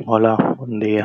Hola, bon dia.